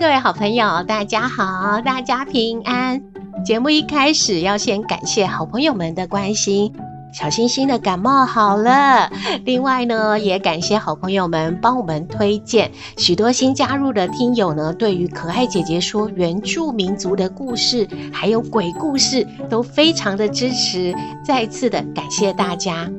各位好朋友，大家好，大家平安。节目一开始要先感谢好朋友们的关心，小星星的感冒好了。另外呢，也感谢好朋友们帮我们推荐许多新加入的听友呢，对于可爱姐姐说原住民族的故事，还有鬼故事，都非常的支持。再次的感谢大家。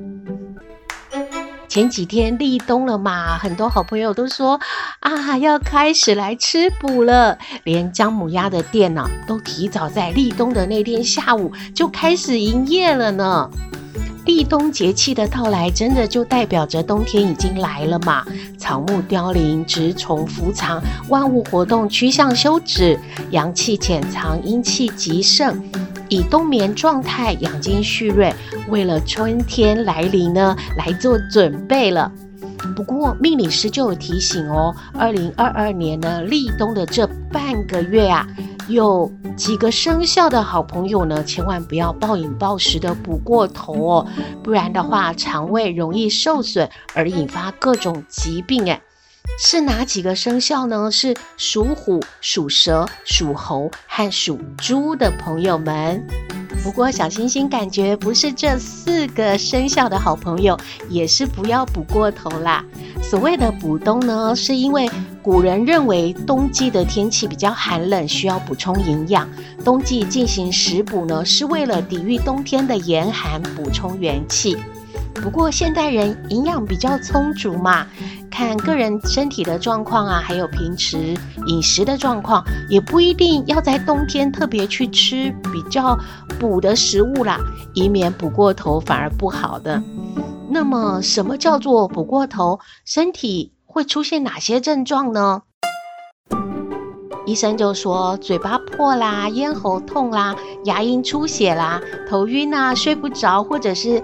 前几天立冬了嘛，很多好朋友都说啊，要开始来吃补了。连姜母鸭的店呢、都提早在立冬的那天下午就开始营业了呢。立冬节气的到来，真的就代表着冬天已经来了嘛？草木凋零，蛰虫伏藏，万物活动趋向休止，阳气潜藏，阴气极盛。以冬眠状态养精蓄锐，为了春天来临呢，来做准备了。不过命理师就有提醒哦，二零二二年呢，立冬的这半个月啊，有几个生肖的好朋友呢，千万不要暴饮暴食的补过头哦，不然的话，肠胃容易受损而引发各种疾病诶。是哪几个生肖呢？是属虎、属蛇、属猴和属猪的朋友们。不过小星星感觉不是这四个生肖的好朋友，也是不要补过头啦。所谓的补冬呢，是因为古人认为冬季的天气比较寒冷，需要补充营养。冬季进行食补呢，是为了抵御冬天的严寒，补充元气。不过现代人营养比较充足嘛，看个人身体的状况啊，还有平时饮食的状况，也不一定要在冬天特别去吃比较补的食物啦，以免补过头反而不好的。那么什么叫做补过头？身体会出现哪些症状呢？医生就说嘴巴破啦，咽喉痛啦，牙龈出血啦，头晕啊，睡不着，或者是。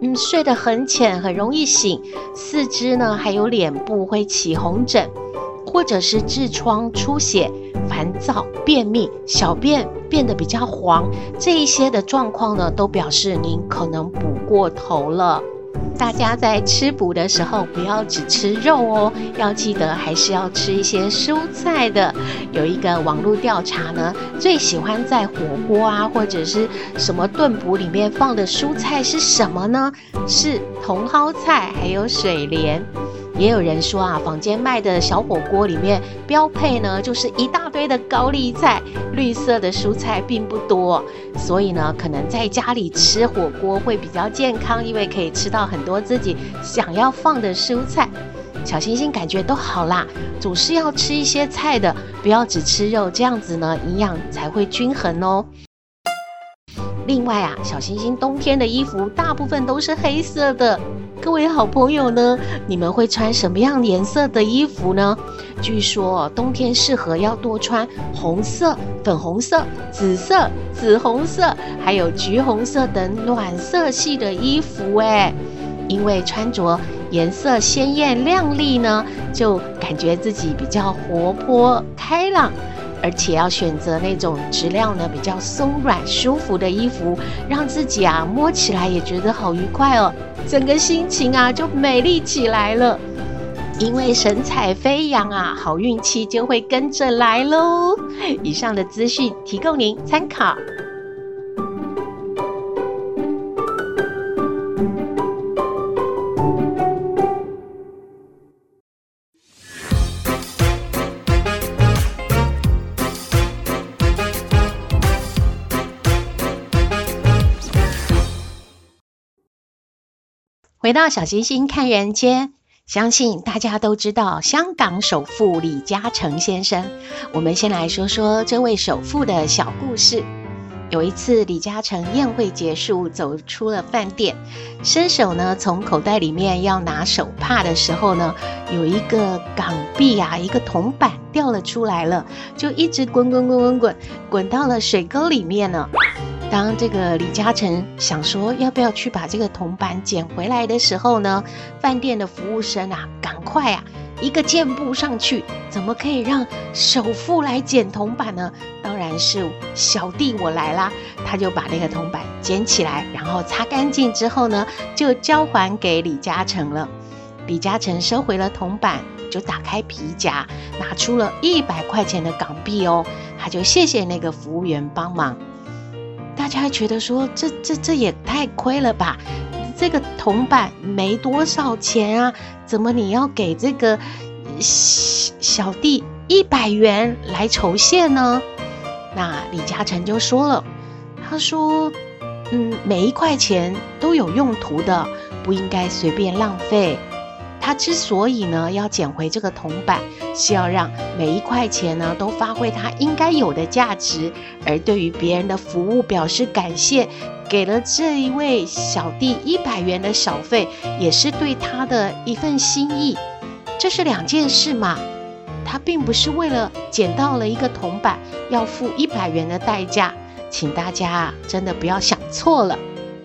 嗯，睡得很浅，很容易醒。四肢呢，还有脸部会起红疹，或者是痔疮出血、烦躁、便秘、小便变得比较黄，这一些的状况呢，都表示您可能补过头了。大家在吃补的时候，不要只吃肉哦，要记得还是要吃一些蔬菜的。有一个网络调查呢，最喜欢在火锅啊或者是什么炖补里面放的蔬菜是什么呢？是茼蒿菜，还有水莲。也有人说啊，坊间卖的小火锅里面标配呢，就是一大堆的高丽菜，绿色的蔬菜并不多，所以呢，可能在家里吃火锅会比较健康，因为可以吃到很多自己想要放的蔬菜。小星星感觉都好啦，总是要吃一些菜的，不要只吃肉，这样子呢，营养才会均衡哦。另外啊，小星星冬天的衣服大部分都是黑色的。各位好朋友呢，你们会穿什么样颜色的衣服呢？据说冬天适合要多穿红色、粉红色、紫色、紫红色，还有橘红色等暖色系的衣服诶，因为穿着颜色鲜艳亮丽呢，就感觉自己比较活泼开朗。而且要选择那种质量呢比较松软舒服的衣服，让自己啊摸起来也觉得好愉快哦，整个心情啊就美丽起来了。因为神采飞扬啊，好运气就会跟着来喽。以上的资讯提供您参考。回到小星星看人间，相信大家都知道香港首富李嘉诚先生。我们先来说说这位首富的小故事。有一次，李嘉诚宴会结束，走出了饭店，伸手呢从口袋里面要拿手帕的时候呢，有一个港币啊，一个铜板掉了出来了，就一直滚滚滚滚滚，滚到了水沟里面了。当这个李嘉诚想说要不要去把这个铜板捡回来的时候呢，饭店的服务生啊，赶快啊！一个箭步上去，怎么可以让首富来捡铜板呢？当然是小弟我来啦！他就把那个铜板捡起来，然后擦干净之后呢，就交还给李嘉诚了。李嘉诚收回了铜板，就打开皮夹，拿出了一百块钱的港币哦，他就谢谢那个服务员帮忙。大家觉得说，这这这也太亏了吧？这个铜板没多少钱啊，怎么你要给这个小弟一百元来酬谢呢？那李嘉诚就说了，他说：“嗯，每一块钱都有用途的，不应该随便浪费。他之所以呢要捡回这个铜板，是要让每一块钱呢都发挥它应该有的价值，而对于别人的服务表示感谢。”给了这一位小弟一百元的小费，也是对他的一份心意。这是两件事嘛，他并不是为了捡到了一个铜板要付一百元的代价，请大家真的不要想错了。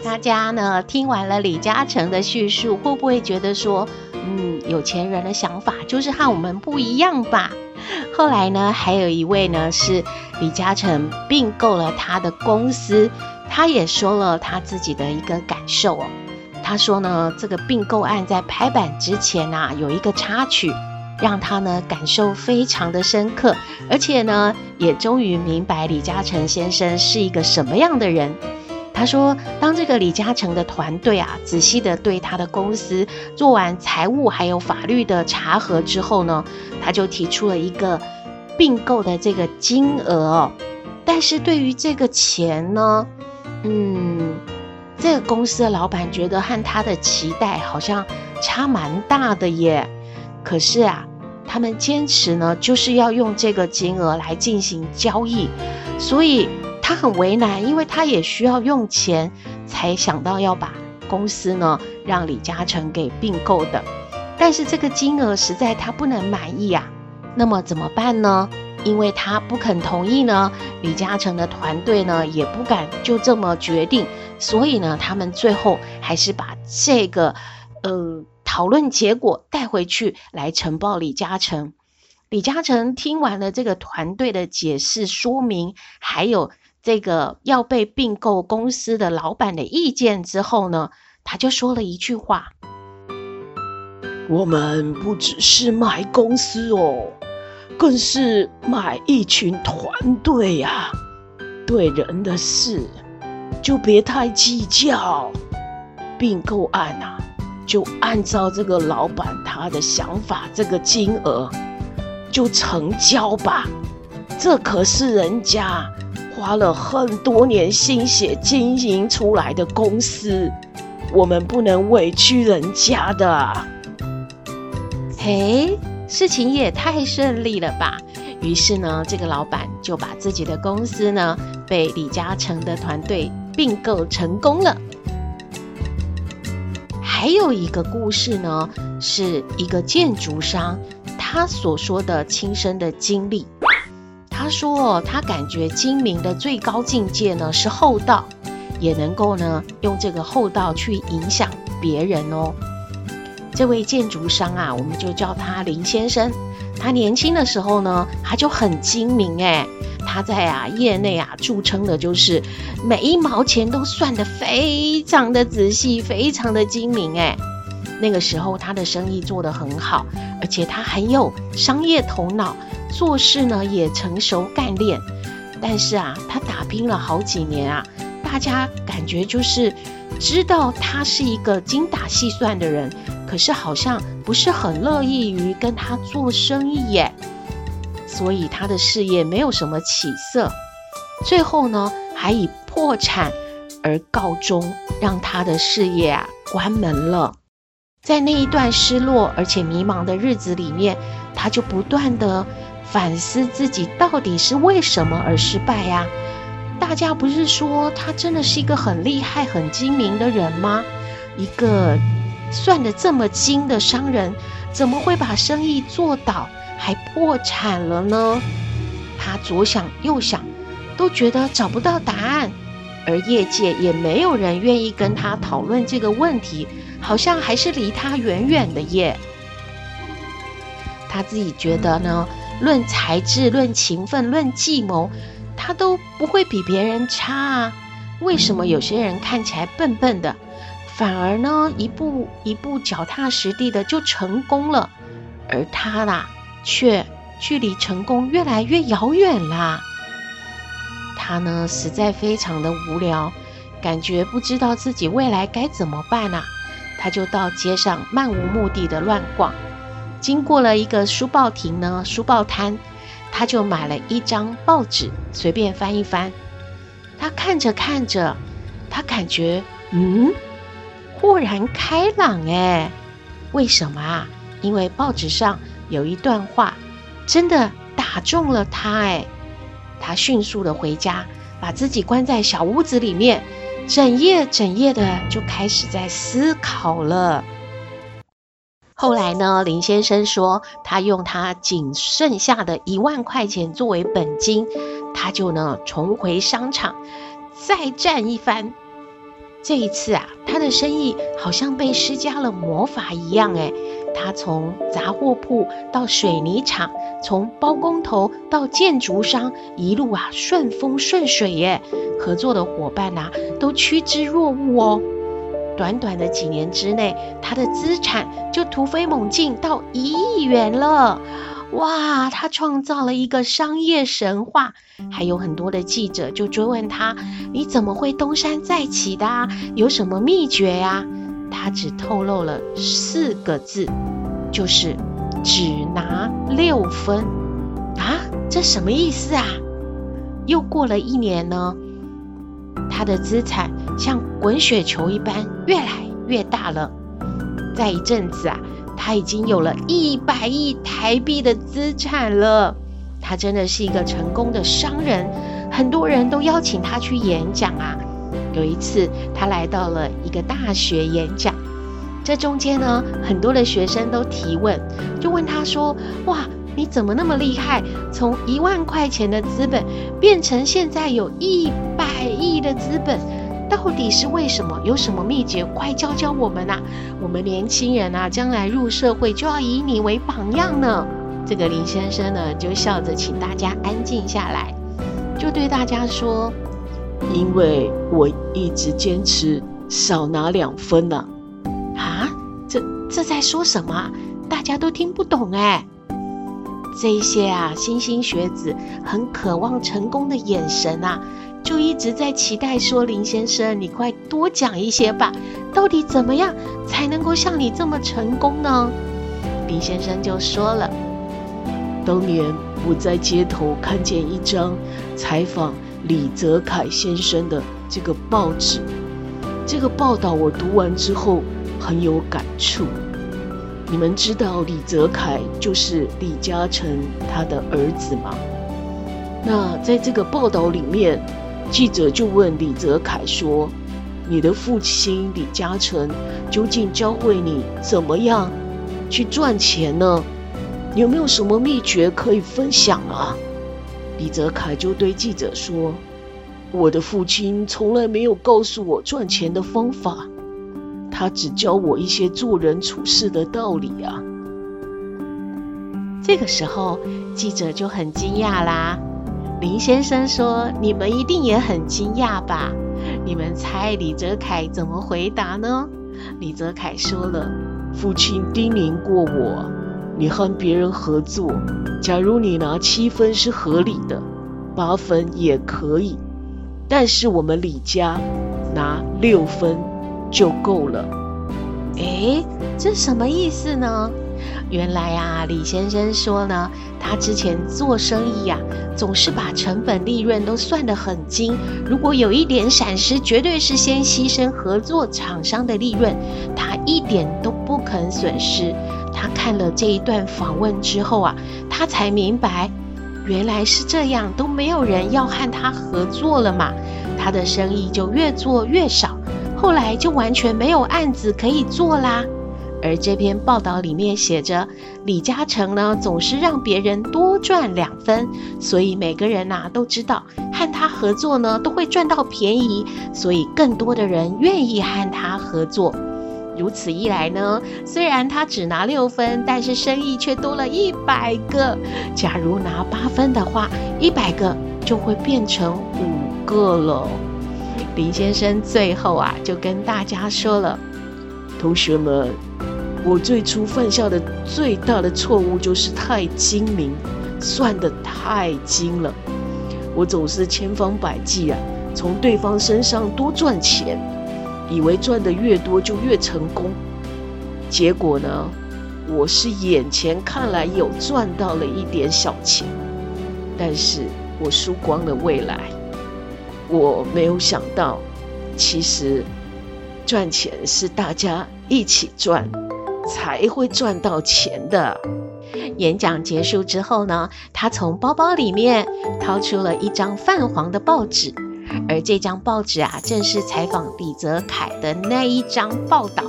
大家呢听完了李嘉诚的叙述，会不会觉得说，嗯，有钱人的想法就是和我们不一样吧？后来呢，还有一位呢是李嘉诚并购了他的公司。他也说了他自己的一个感受哦，他说呢，这个并购案在拍板之前啊，有一个插曲，让他呢感受非常的深刻，而且呢，也终于明白李嘉诚先生是一个什么样的人。他说，当这个李嘉诚的团队啊，仔细的对他的公司做完财务还有法律的查核之后呢，他就提出了一个并购的这个金额哦，但是对于这个钱呢，嗯，这个公司的老板觉得和他的期待好像差蛮大的耶。可是啊，他们坚持呢，就是要用这个金额来进行交易，所以他很为难，因为他也需要用钱，才想到要把公司呢让李嘉诚给并购的。但是这个金额实在他不能满意啊，那么怎么办呢？因为他不肯同意呢，李嘉诚的团队呢也不敢就这么决定，所以呢，他们最后还是把这个呃讨论结果带回去来呈报李嘉诚。李嘉诚听完了这个团队的解释说明，还有这个要被并购公司的老板的意见之后呢，他就说了一句话：“我们不只是买公司哦。”更是买一群团队呀，对人的事就别太计较。并购案啊，就按照这个老板他的想法，这个金额就成交吧。这可是人家花了很多年心血经营出来的公司，我们不能委屈人家的。嘿。事情也太顺利了吧！于是呢，这个老板就把自己的公司呢被李嘉诚的团队并购成功了。还有一个故事呢，是一个建筑商他所说的亲身的经历。他说，他感觉精明的最高境界呢是厚道，也能够呢用这个厚道去影响别人哦。这位建筑商啊，我们就叫他林先生。他年轻的时候呢，他就很精明哎，他在啊业内啊著称的就是每一毛钱都算得非常的仔细，非常的精明哎。那个时候他的生意做得很好，而且他很有商业头脑，做事呢也成熟干练。但是啊，他打拼了好几年啊，大家感觉就是知道他是一个精打细算的人。可是好像不是很乐意于跟他做生意耶，所以他的事业没有什么起色，最后呢还以破产而告终，让他的事业啊关门了。在那一段失落而且迷茫的日子里面，他就不断地反思自己到底是为什么而失败呀？大大家不是说他真的是一个很厉害、很精明的人吗？一个算得这么精的商人，怎么会把生意做倒，还破产了呢？他左想右想，都觉得找不到答案，而业界也没有人愿意跟他讨论这个问题，好像还是离他远远的耶。他自己觉得呢，论才智、论勤奋、论计谋，他都不会比别人差啊。为什么有些人看起来笨笨的，反而呢一步一步脚踏实地的就成功了，而他啦却距离成功越来越遥远啦。他呢实在非常的无聊，感觉不知道自己未来该怎么办啊。他就到街上漫无目的的乱逛。经过了一个书报亭呢，书报摊，他就买了一张报纸，随便翻一翻。他看着看着，他感觉，嗯，豁然开朗哎，为什么啊？因为报纸上有一段话，真的打中了他哎。他迅速的回家，把自己关在小屋子里面，整夜整夜的就开始在思考了。后来呢，林先生说，他用他仅剩下的一万块钱作为本金，他就呢重回商场，再战一番。这一次啊，他的生意好像被施加了魔法一样，诶，他从杂货铺到水泥厂，从包工头到建筑商，一路啊顺风顺水耶，合作的伙伴呐、都趋之若鹜哦。短短的几年之内，他的资产就突飞猛进到一亿元了！哇，他创造了一个商业神话。还有很多的记者就追问他：“你怎么会东山再起的？有什么秘诀呀？”他只透露了四个字，就是只拿六分啊！这什么意思啊？又过了一年呢，他的资产像滚雪球一般越来越大了。再一阵子啊，他已经有了一百亿台币的资产了。他真的是一个成功的商人，很多人都邀请他去演讲啊。有一次，他来到了一个大学演讲，这中间呢，很多的学生都提问，就问他说：“哇！”你怎么那么厉害？从一万块钱的资本变成现在有一百亿的资本，到底是为什么？有什么秘诀？快教教我们啊！我们年轻人啊，将来入社会就要以你为榜样呢。这个林先生呢，就笑着请大家安静下来，就对大家说：“因为我一直坚持少拿两分呢。”啊，这这在说什么？大家都听不懂哎。这一些啊，莘莘学子很渴望成功的眼神啊，就一直在期待说：“林先生，你快多讲一些吧，到底怎么样才能够像你这么成功呢？”林先生就说了：“当年我在街头看见一张采访李泽楷先生的这个报纸，这个报道我读完之后很有感触。”你们知道李泽楷就是李嘉诚他的儿子吗？那在这个报道里面，记者就问李泽楷说：“你的父亲李嘉诚究竟教会你怎么样去赚钱呢？有没有什么秘诀可以分享啊？”李泽楷就对记者说：“我的父亲从来没有告诉我赚钱的方法。”他只教我一些做人处事的道理啊。这个时候，记者就很惊讶啦。林先生说：“你们一定也很惊讶吧？你们猜李泽楷怎么回答呢？”李泽楷说了：“父亲叮咛过我，你和别人合作，假如你拿七分是合理的，八分也可以，但是我们李家拿六分。”就够了。诶，这什么意思呢？原来啊，李先生说呢，他之前做生意呀、总是把成本利润都算得很精。如果有一点闪失，绝对是先牺牲合作厂商的利润，他一点都不肯损失。他看了这一段访问之后啊，他才明白，原来是这样，都没有人要和他合作了嘛，他的生意就越做越少，后来就完全没有案子可以做啦。而这篇报道里面写着，李嘉诚呢总是让别人多赚两分，所以每个人呐、都知道和他合作呢都会赚到便宜，所以更多的人愿意和他合作。如此一来呢，虽然他只拿六分，但是生意却多了一百个。假如拿八分的话，一百个就会变成五个了。林先生最后啊就跟大家说了：“同学们。”我最初犯下的最大的错误就是太精明，算得太精了。我总是千方百计啊，从对方身上多赚钱，以为赚的越多就越成功。结果呢，我是眼前看来有赚到了一点小钱，但是我输光了未来。我没有想到，其实赚钱是大家一起赚。才会赚到钱的。演讲结束之后呢，他从包包里面掏出了一张泛黄的报纸，而这张报纸啊，正是采访李泽楷的那一张报道。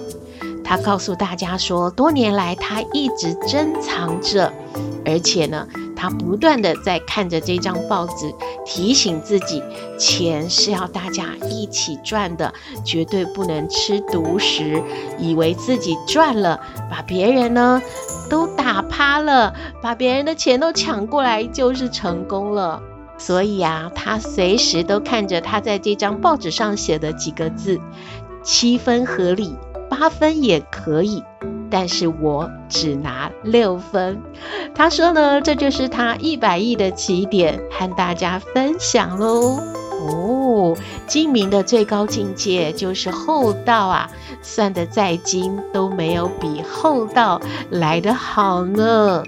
他告诉大家说，多年来他一直珍藏着，而且呢。他不断地在看着这张报纸，提醒自己，钱是要大家一起赚的，绝对不能吃独食，以为自己赚了，把别人呢都打趴了，把别人的钱都抢过来，就是成功了。所以啊，他随时都看着他在这张报纸上写的几个字：七分合理，八分也可以。但是我只拿六分，他说呢，这就是他一百亿的起点，和大家分享喽。哦，精明的最高境界就是厚道啊，算得再精都没有比厚道来得好呢。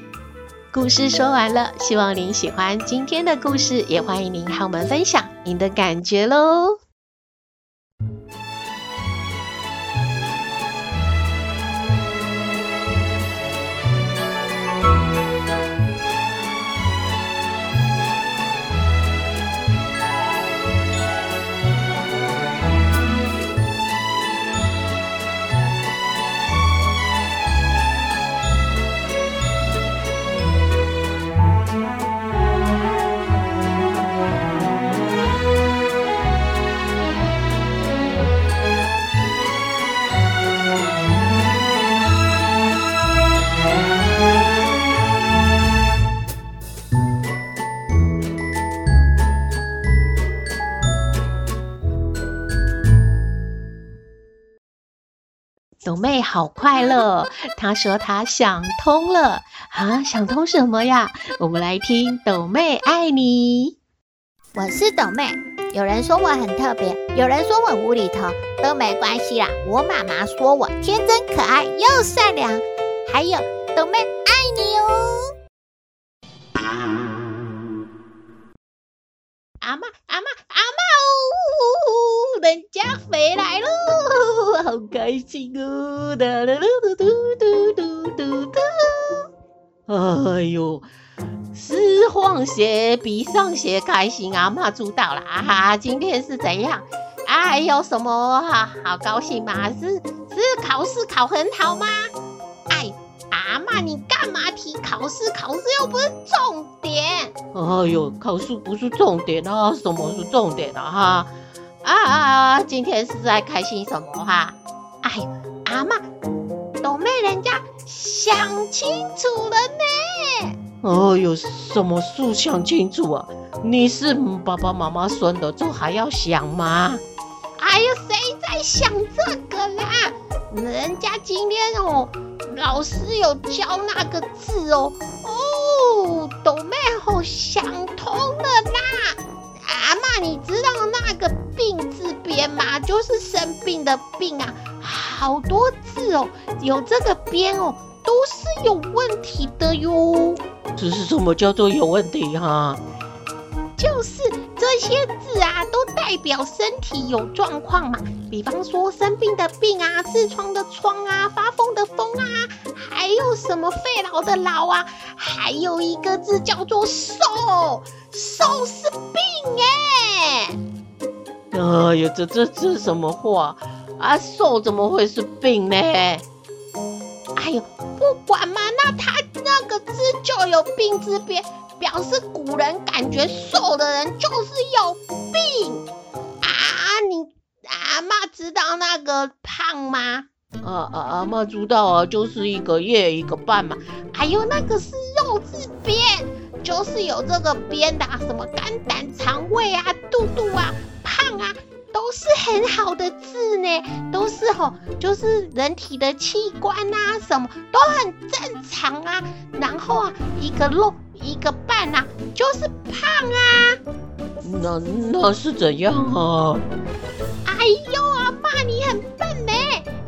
故事说完了，希望您喜欢今天的故事，也欢迎您和我们分享您的感觉喽。好快乐，他说他想通了啊！想通什么呀？我们来听抖妹爱你。我是抖妹，有人说我很特别，有人说我无厘头，都没关系啦。我妈妈说我天真可爱又善良，还有抖妹爱你哦。阿妈，阿妈，阿妈哦，人家回来喽！好开心哦！哒啦啦嘟嘟嘟嘟嘟嘟。哎呦，是晃学比上学开心啊！妈知道了啊！哈，今天是怎样？哎，有什么哈、好高兴吗？是是考试考很好吗？哎，阿妈，你干嘛提考试？考试又不是重点。哎呦，考试不是重点啊，什么是重点啊？哈、啊啊啊！今天是在开心什么哈？哎，阿妈，都妹人家想清楚了呢。哦呦，什么事想清楚啊？你是爸爸妈妈生的，这还要想吗？哎呦，谁在想这个啦？人家今天哦，老师有教那个字哦。哦，豆妹好想通了啦。阿嬷，你知道那个“病”字边吗？就是生病的“病”啊。好多字哦，有这个边哦，都是有问题的哟。只是什么叫做有问题哈、啊？就是这些字啊，都代表身体有状况嘛。比方说生病的病啊，痔疮的疮啊，发疯的疯啊，还有什么肺痨的痨啊，还有一个字叫做瘦，瘦是病哎。哎呦，这这这什么话啊？瘦怎么会是病呢？哎呦，不管嘛，那他那个字就有病之边，表示古人感觉瘦的人就是有病啊！你阿妈知道那个胖吗？啊啊，阿妈知道啊，就是一个月一个半嘛。哎呦，那个是肉字边，就是有这个边的，什么肝胆肠胃啊、肚肚啊、胖啊。都是很好的字呢，都是吼、哦，就是人体的器官啊，什么都很正常啊。然后啊，一个肉一个半啊，就是胖啊。那那是怎样啊？哎呦，啊，爸你很笨呢，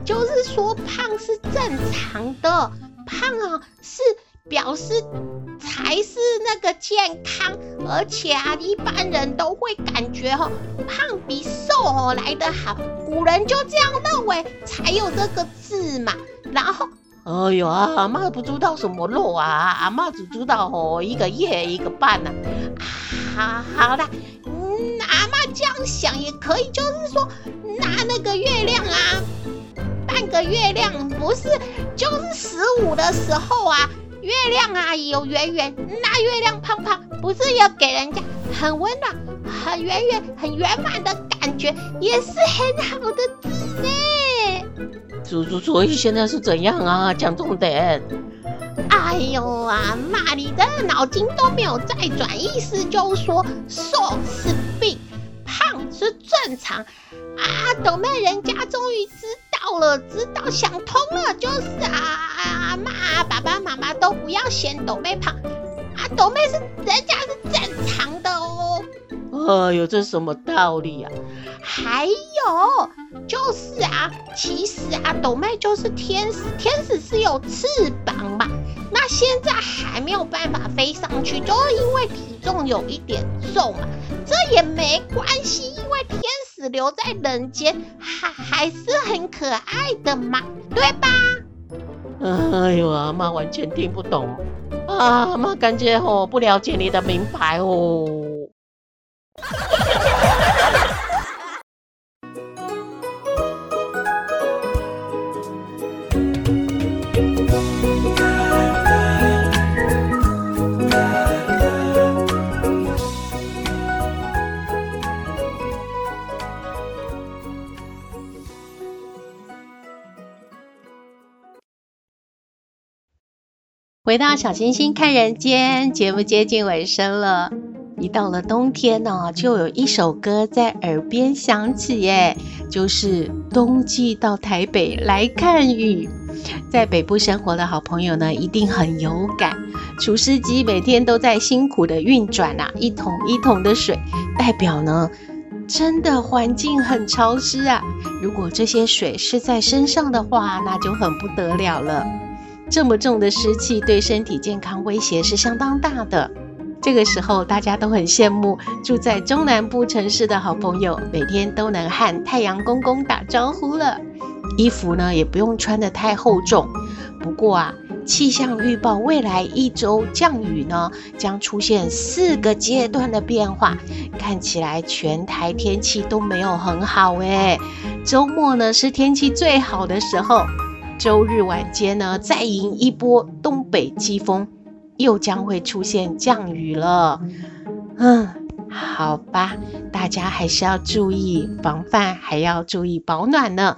就是说胖是正常的，胖啊是。表示才是那个健康，而且啊，一般人都会感觉哈、哦，胖比瘦哦来得好，古人就这样认为，才有这个字嘛。然后，哎呦，阿妈不知道什么肉啊，阿妈只知道哦，一个月一个半呢、啊。好好的，嗯，阿妈这样想也可以，就是说拿那个月亮啊，半个月亮不是，就是十五的时候啊。月亮啊，有圆圆，那月亮胖胖，不是要给人家很温暖、很圆圆、很圆满的感觉，也是很好的字呢。所所所以现在是怎样啊？讲重点。哎呦啊，妈，你的脑筋都没有再转，意思就是说瘦是病，胖是正常啊。抖妹人家终于知道了，知道想通了，就是啊啊，妈，爸爸妈妈都不要嫌抖妹胖啊，抖妹是人家是正常的哦。哎呦，这什么道理啊？还有就是啊，其实啊，抖妹就是天使，天使是有翅膀嘛，那现在还没有办法飞上去，就因为体重有一点重嘛，这也没关系，因为天使留在人间还还是很可爱的嘛，对吧？哎呦，阿妈完全听不懂啊，阿妈感觉我不了解你的明白哦。回到小星星看人间，节目接近尾声了。一到了冬天呢，就有一首歌在耳边响起，耶，就是冬季到台北来看雨。在北部生活的好朋友呢，一定很有感。除湿机每天都在辛苦的运转啊，一桶一桶的水，代表呢，真的环境很潮湿啊。如果这些水是在身上的话，那就很不得了了。这么重的湿气对身体健康威胁是相当大的。这个时候，大家都很羡慕住在中南部城市的好朋友，每天都能和太阳公公打招呼了。衣服呢，也不用穿得太厚重。不过啊，气象预报未来一周降雨呢，将出现四个阶段的变化，看起来全台天气都没有很好诶。周末呢，是天气最好的时候。周日晚间呢，再迎一波东北季风，又将会出现降雨了。嗯，好吧，大家还是要注意防范，还要注意保暖呢。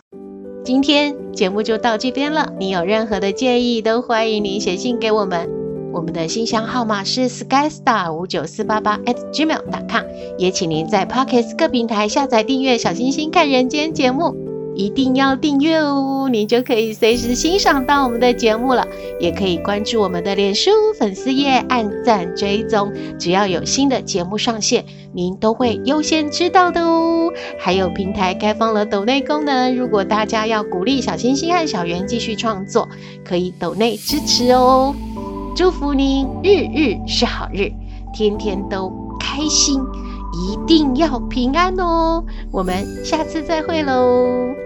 今天节目就到这边了，你有任何的建议，都欢迎您写信给我们。我们的信箱号码是 skystar 五九四八八 at gmail.com，也请您在 Podcast 各平台下载订阅《小星星看人间》节目。一定要订阅哦，您就可以随时欣赏到我们的节目了。也可以关注我们的脸书粉丝页，按赞追踪，只要有新的节目上线，您都会优先知道的哦。还有平台开放了抖内功能，如果大家要鼓励小星星和小圆继续创作，可以抖内支持哦。祝福您日日是好日，天天都开心，一定要平安哦。我们下次再会喽。